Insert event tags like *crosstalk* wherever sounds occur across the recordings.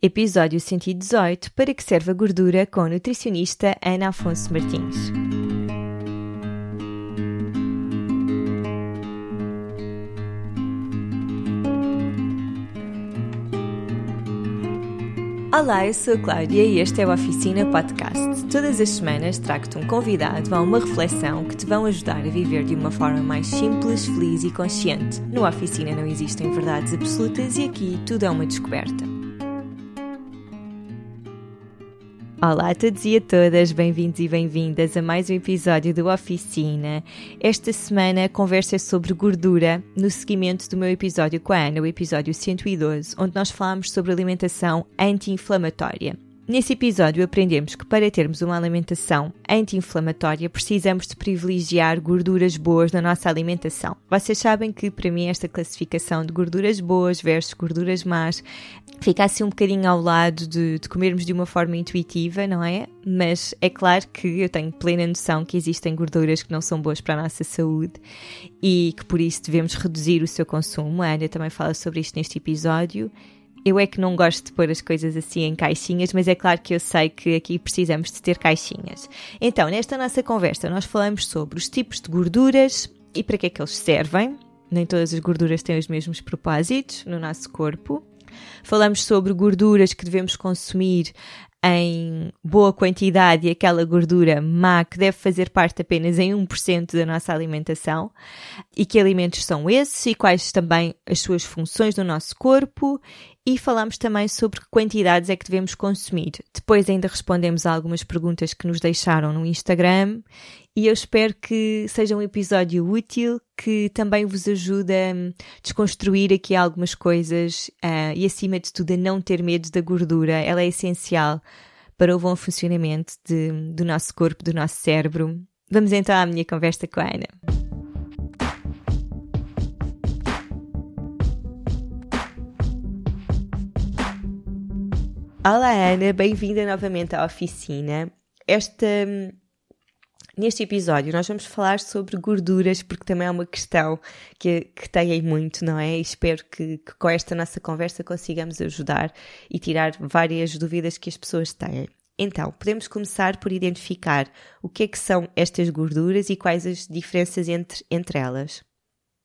Episódio 118 Para que serve a gordura com a nutricionista Ana Afonso Martins. Olá, eu sou a Cláudia e este é o Oficina Podcast. Todas as semanas trago-te um convidado a uma reflexão que te vão ajudar a viver de uma forma mais simples, feliz e consciente. No Oficina não existem verdades absolutas e aqui tudo é uma descoberta. Olá a todos e a todas, bem-vindos e bem-vindas a mais um episódio do Oficina. Esta semana a conversa é sobre gordura, no seguimento do meu episódio com a Ana, o episódio 112, onde nós falamos sobre alimentação anti-inflamatória. Nesse episódio aprendemos que para termos uma alimentação anti-inflamatória precisamos de privilegiar gorduras boas na nossa alimentação. Vocês sabem que para mim esta classificação de gorduras boas versus gorduras más fica assim um bocadinho ao lado de, de comermos de uma forma intuitiva, não é? Mas é claro que eu tenho plena noção que existem gorduras que não são boas para a nossa saúde e que por isso devemos reduzir o seu consumo. A Ana também fala sobre isto neste episódio eu é que não gosto de pôr as coisas assim em caixinhas, mas é claro que eu sei que aqui precisamos de ter caixinhas. Então, nesta nossa conversa, nós falamos sobre os tipos de gorduras e para que é que eles servem. Nem todas as gorduras têm os mesmos propósitos no nosso corpo. Falamos sobre gorduras que devemos consumir em boa quantidade e aquela gordura má que deve fazer parte apenas em 1% da nossa alimentação e que alimentos são esses e quais também as suas funções no nosso corpo e falamos também sobre que quantidades é que devemos consumir. Depois ainda respondemos a algumas perguntas que nos deixaram no Instagram e eu espero que seja um episódio útil que também vos ajude a desconstruir aqui algumas coisas uh, e acima de tudo a não ter medo da gordura. Ela é essencial para o bom funcionamento de, do nosso corpo, do nosso cérebro. Vamos então à minha conversa com a Ana. Olá Ana, bem-vinda novamente à oficina. Esta, neste episódio nós vamos falar sobre gorduras porque também é uma questão que, que têm muito, não é? E espero que, que com esta nossa conversa consigamos ajudar e tirar várias dúvidas que as pessoas têm. Então, podemos começar por identificar o que é que são estas gorduras e quais as diferenças entre, entre elas.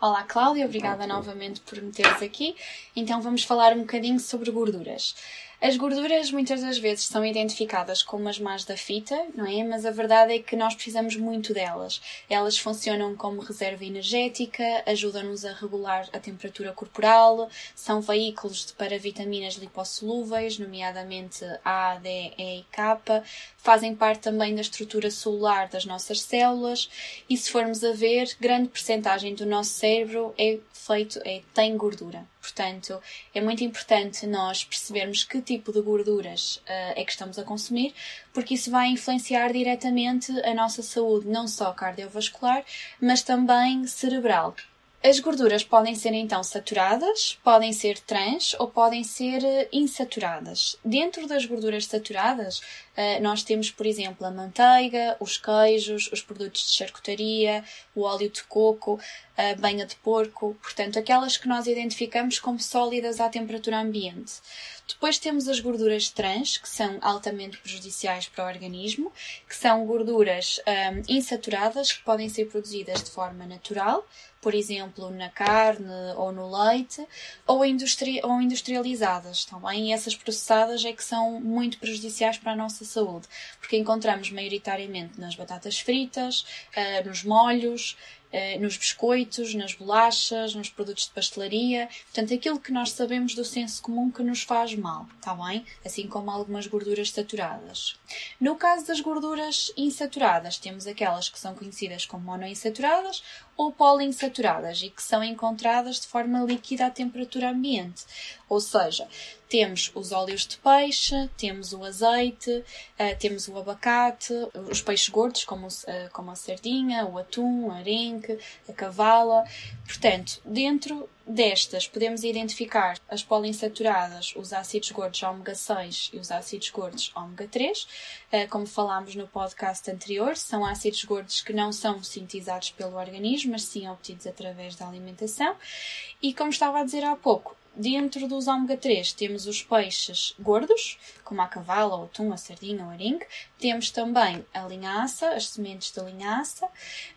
Olá Cláudia, obrigada novamente por me teres aqui. Então vamos falar um bocadinho sobre gorduras. As gorduras muitas das vezes são identificadas como as más da fita, não é? Mas a verdade é que nós precisamos muito delas. Elas funcionam como reserva energética, ajudam-nos a regular a temperatura corporal, são veículos para vitaminas lipossolúveis, nomeadamente A, D, E e K, fazem parte também da estrutura celular das nossas células e se formos a ver, grande percentagem do nosso cérebro é feito, é, tem gordura. Portanto, é muito importante nós percebermos que tipo de gorduras uh, é que estamos a consumir, porque isso vai influenciar diretamente a nossa saúde, não só cardiovascular, mas também cerebral. As gorduras podem ser então saturadas, podem ser trans ou podem ser eh, insaturadas. Dentro das gorduras saturadas, eh, nós temos, por exemplo, a manteiga, os queijos, os produtos de charcutaria, o óleo de coco, a banha de porco, portanto, aquelas que nós identificamos como sólidas à temperatura ambiente. Depois temos as gorduras trans, que são altamente prejudiciais para o organismo, que são gorduras um, insaturadas que podem ser produzidas de forma natural, por exemplo, na carne ou no leite, ou, industri ou industrializadas também. Essas processadas é que são muito prejudiciais para a nossa saúde, porque encontramos maioritariamente nas batatas fritas, uh, nos molhos, nos biscoitos, nas bolachas, nos produtos de pastelaria. Portanto, aquilo que nós sabemos do senso comum que nos faz mal, está bem? Assim como algumas gorduras saturadas. No caso das gorduras insaturadas, temos aquelas que são conhecidas como monoinsaturadas ou poliinsaturadas e que são encontradas de forma líquida à temperatura ambiente. Ou seja, temos os óleos de peixe, temos o azeite, uh, temos o abacate, os peixes gordos, como, uh, como a sardinha, o atum, o arenque, a cavala. Portanto, dentro destas podemos identificar as poliinsaturadas, os ácidos gordos ômega 6 e os ácidos gordos ômega 3. Uh, como falámos no podcast anterior, são ácidos gordos que não são sintetizados pelo organismo, mas sim obtidos através da alimentação. E como estava a dizer há pouco, dentro dos ômega 3 temos os peixes gordos, como a cavala, o atum, a sardinha, o arenque. Temos também a linhaça, as sementes da linhaça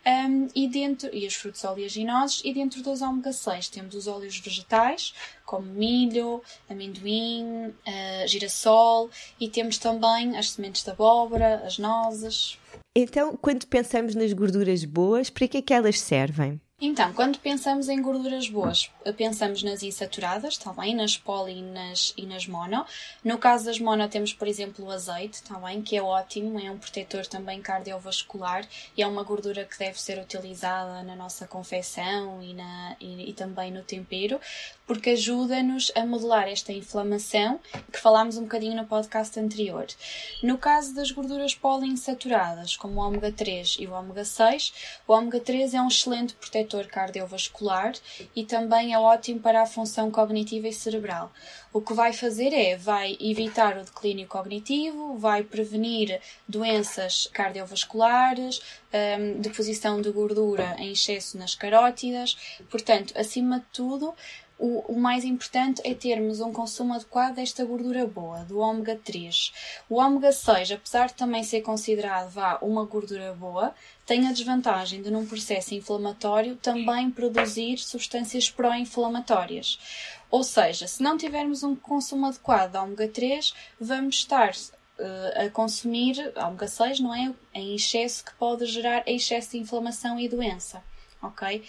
um, e, dentro, e os frutos oleaginosos. E dentro dos ômega 6 temos os óleos vegetais, como milho, amendoim, uh, girassol. E temos também as sementes de abóbora, as nozes. Então, quando pensamos nas gorduras boas, para que é que elas servem? Então, quando pensamos em gorduras boas, pensamos nas insaturadas, está bem? Nas poli e nas, e nas mono. No caso das mono, temos, por exemplo, o azeite, está bem? Que é ótimo, é um protetor também cardiovascular e é uma gordura que deve ser utilizada na nossa confecção e, na, e, e também no tempero, porque ajuda-nos a modelar esta inflamação que falámos um bocadinho no podcast anterior. No caso das gorduras poliinsaturadas, como o ômega 3 e o ômega 6, o ômega 3 é um excelente protetor protetor cardiovascular e também é ótimo para a função cognitiva e cerebral. O que vai fazer é, vai evitar o declínio cognitivo, vai prevenir doenças cardiovasculares, um, deposição de gordura em excesso nas carótidas. Portanto, acima de tudo, o, o, mais importante é termos um consumo adequado desta gordura boa, do ômega 3. O ômega 6, apesar de também ser considerado vá, uma gordura boa, tem a desvantagem de, num processo inflamatório, também produzir substâncias pró-inflamatórias. Ou seja, se não tivermos um consumo adequado de ômega 3, vamos estar uh, a consumir ômega 6, não é? Em excesso que pode gerar excesso de inflamação e doença ok?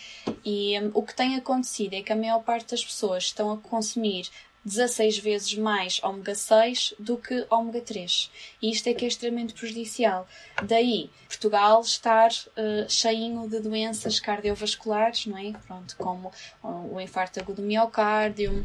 E um, o que tem acontecido é que a maior parte das pessoas estão a consumir 16 vezes mais ômega 6 do que ômega 3. E isto é que é extremamente prejudicial. Daí, Portugal estar uh, cheinho de doenças cardiovasculares, não é? Pronto, como o infarto agudo do miocárdio,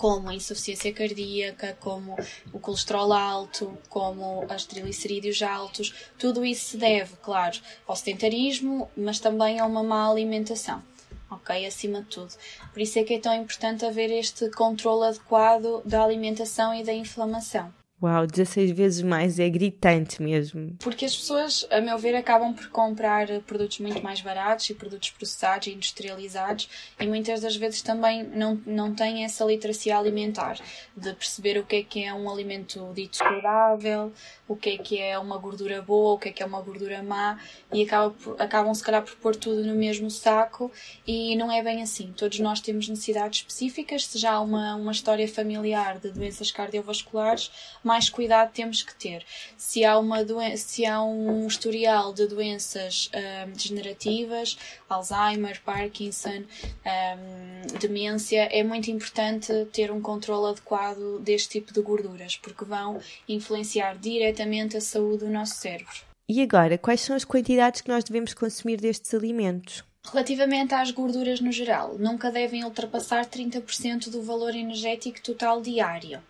como a insuficiência cardíaca, como o colesterol alto, como os triglicerídeos altos, tudo isso se deve, claro, ao sedentarismo, mas também a uma má alimentação. Ok? Acima de tudo. Por isso é que é tão importante haver este controle adequado da alimentação e da inflamação. Uau, 16 vezes mais é gritante mesmo. Porque as pessoas, a meu ver, acabam por comprar produtos muito mais baratos e produtos processados e industrializados e muitas das vezes também não, não têm essa literacia alimentar de perceber o que é que é um alimento dito saudável, o que é que é uma gordura boa, o que é que é uma gordura má e acabam, acabam se calhar por pôr tudo no mesmo saco e não é bem assim. Todos nós temos necessidades específicas, se já há uma, uma história familiar de doenças cardiovasculares, mais cuidado temos que ter. Se há, uma se há um historial de doenças um, degenerativas, Alzheimer, Parkinson, um, demência, é muito importante ter um controle adequado deste tipo de gorduras, porque vão influenciar diretamente a saúde do nosso cérebro. E agora, quais são as quantidades que nós devemos consumir destes alimentos? Relativamente às gorduras no geral, nunca devem ultrapassar 30% do valor energético total diário.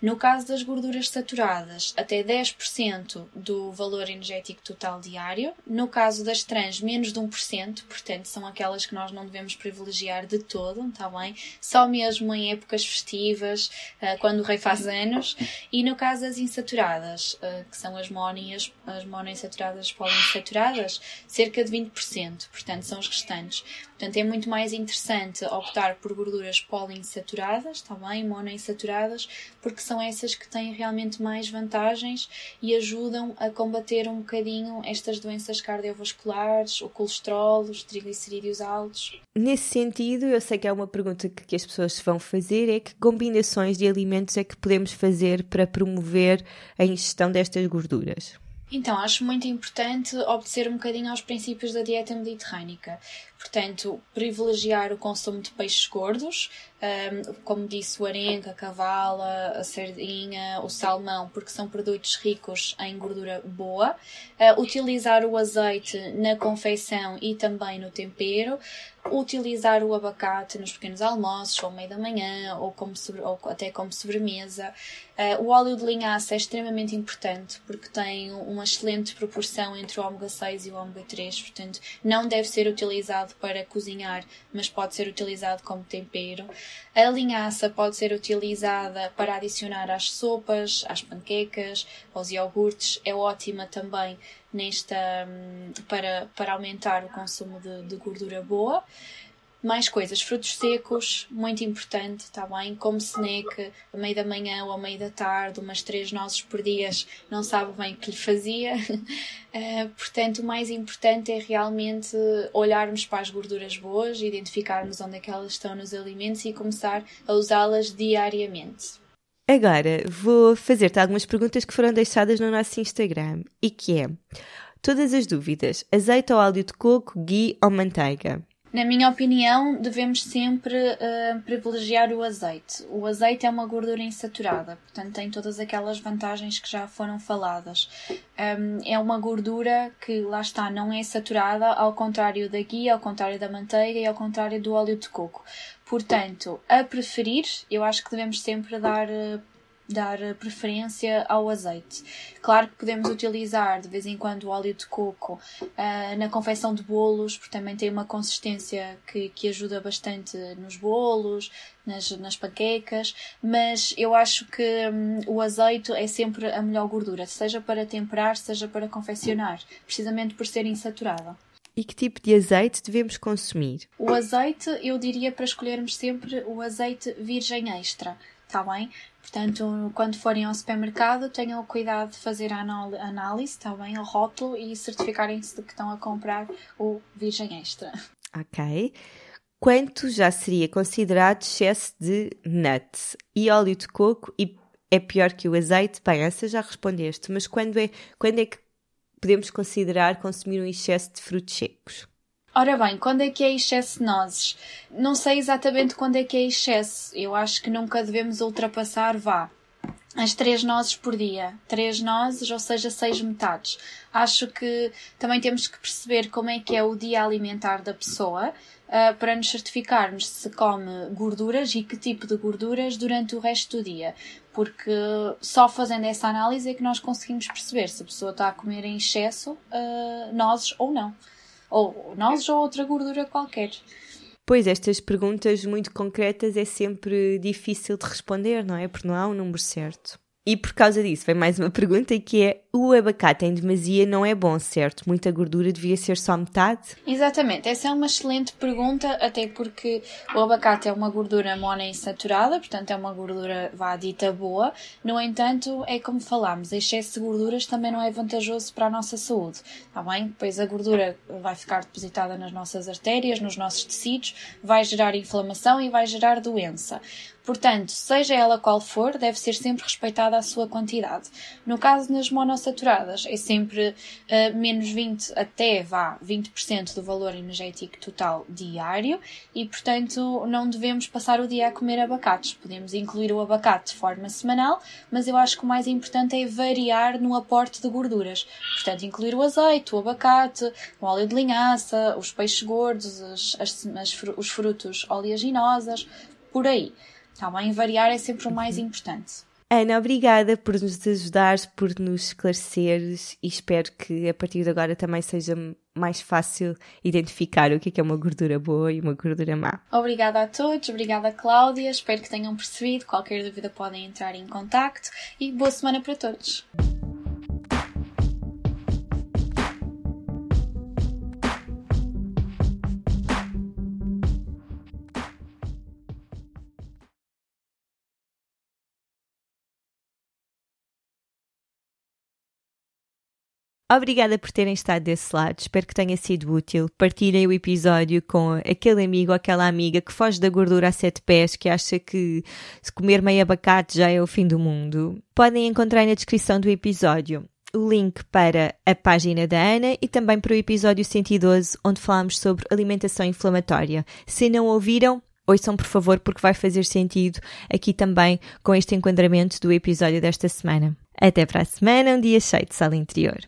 No caso das gorduras saturadas, até 10% do valor energético total diário. No caso das trans, menos de 1%, portanto, são aquelas que nós não devemos privilegiar de todo, está bem? Só mesmo em épocas festivas, eh, quando o rei faz anos. E no caso das insaturadas, eh, que são as e as, as monoinsaturadas poliinsaturadas, cerca de 20%, portanto, são os restantes. Portanto, é muito mais interessante optar por gorduras poliinsaturadas, está bem, monoinsaturadas, porque são essas que têm realmente mais vantagens e ajudam a combater um bocadinho estas doenças cardiovasculares, o colesterol, os triglicerídeos altos. Nesse sentido, eu sei que é uma pergunta que as pessoas vão fazer, é que combinações de alimentos é que podemos fazer para promover a ingestão destas gorduras? Então, acho muito importante obedecer um bocadinho aos princípios da dieta mediterrânica. Portanto, privilegiar o consumo de peixes gordos, um, como disse o arenque, a cavala, a sardinha, o salmão, porque são produtos ricos em gordura boa. Uh, utilizar o azeite na confeição e também no tempero. Utilizar o abacate nos pequenos almoços, ou meio da manhã, ou, como sobre, ou até como sobremesa. Uh, o óleo de linhaça é extremamente importante porque tem uma excelente proporção entre o ômega 6 e o ômega 3, portanto, não deve ser utilizado para cozinhar, mas pode ser utilizado como tempero. A linhaça pode ser utilizada para adicionar às sopas, às panquecas, aos iogurtes. É ótima também nesta hum, para, para aumentar o consumo de, de gordura boa. Mais coisas, frutos secos, muito importante, está bem? Como snack, a meio da manhã ou a meio da tarde, umas três nozes por dia, não sabe bem o que lhe fazia. uh, *laughs* portanto, o mais importante é realmente olharmos para as gorduras boas, identificarmos onde é que elas estão nos alimentos e começar a usá-las diariamente. Agora vou fazer-te algumas perguntas que foram deixadas no nosso Instagram e que é todas as dúvidas: azeite ou óleo de coco, ghee ou manteiga? Na minha opinião, devemos sempre uh, privilegiar o azeite. O azeite é uma gordura insaturada, portanto tem todas aquelas vantagens que já foram faladas. Um, é uma gordura que, lá está, não é saturada, ao contrário da guia, ao contrário da manteiga e ao contrário do óleo de coco. Portanto, a preferir, eu acho que devemos sempre dar uh, dar preferência ao azeite. Claro que podemos utilizar de vez em quando o óleo de coco uh, na confecção de bolos, porque também tem uma consistência que, que ajuda bastante nos bolos, nas, nas panquecas, mas eu acho que um, o azeite é sempre a melhor gordura, seja para temperar, seja para confeccionar, precisamente por ser insaturada. E que tipo de azeite devemos consumir? O azeite, eu diria para escolhermos sempre o azeite virgem extra, está bem? Portanto, quando forem ao supermercado, tenham o cuidado de fazer a análise, está bem, ao rótulo e certificarem-se de que estão a comprar o virgem extra. Ok. Quanto já seria considerado excesso de nuts e óleo de coco e é pior que o azeite? Bem, essa já respondeste, mas quando é, quando é que podemos considerar consumir um excesso de frutos secos? Ora bem, quando é que é excesso de nozes? Não sei exatamente quando é que é excesso. Eu acho que nunca devemos ultrapassar, vá, as três nozes por dia. Três nozes, ou seja, seis metades. Acho que também temos que perceber como é que é o dia alimentar da pessoa uh, para nos certificarmos se come gorduras e que tipo de gorduras durante o resto do dia. Porque só fazendo essa análise é que nós conseguimos perceber se a pessoa está a comer em excesso uh, nozes ou não ou nozes ou outra gordura qualquer. Pois, estas perguntas muito concretas é sempre difícil de responder, não é? Porque não há um número certo. E por causa disso, vem mais uma *laughs* pergunta que é: o abacate em demasia não é bom, certo? Muita gordura devia ser só metade? Exatamente, essa é uma excelente pergunta, até porque o abacate é uma gordura monoinsaturada, portanto é uma gordura, vá dita, boa. No entanto, é como falámos, excesso de gorduras também não é vantajoso para a nossa saúde, está bem? Pois a gordura vai ficar depositada nas nossas artérias, nos nossos tecidos, vai gerar inflamação e vai gerar doença. Portanto, seja ela qual for, deve ser sempre respeitada a sua quantidade. No caso das monossaturadas, é sempre uh, menos 20 até vá 20% do valor energético total diário e, portanto, não devemos passar o dia a comer abacates. Podemos incluir o abacate de forma semanal, mas eu acho que o mais importante é variar no aporte de gorduras. Portanto, incluir o azeite, o abacate, o óleo de linhaça, os peixes gordos, as, as, as, os frutos oleaginosas, por aí. Está bem? Variar é sempre o mais uhum. importante. Ana, obrigada por nos ajudares, por nos esclareceres e espero que a partir de agora também seja mais fácil identificar o que é, é uma gordura boa e uma gordura má. Obrigada a todos, obrigada Cláudia, espero que tenham percebido. Qualquer dúvida podem entrar em contacto e boa semana para todos. Obrigada por terem estado desse lado, espero que tenha sido útil. Partilhem o episódio com aquele amigo ou aquela amiga que foge da gordura a sete pés, que acha que se comer meio abacate já é o fim do mundo. Podem encontrar na descrição do episódio o link para a página da Ana e também para o episódio 112, onde falamos sobre alimentação inflamatória. Se não ouviram, ouçam por favor, porque vai fazer sentido aqui também com este enquadramento do episódio desta semana. Até para a semana, um dia cheio de sala interior.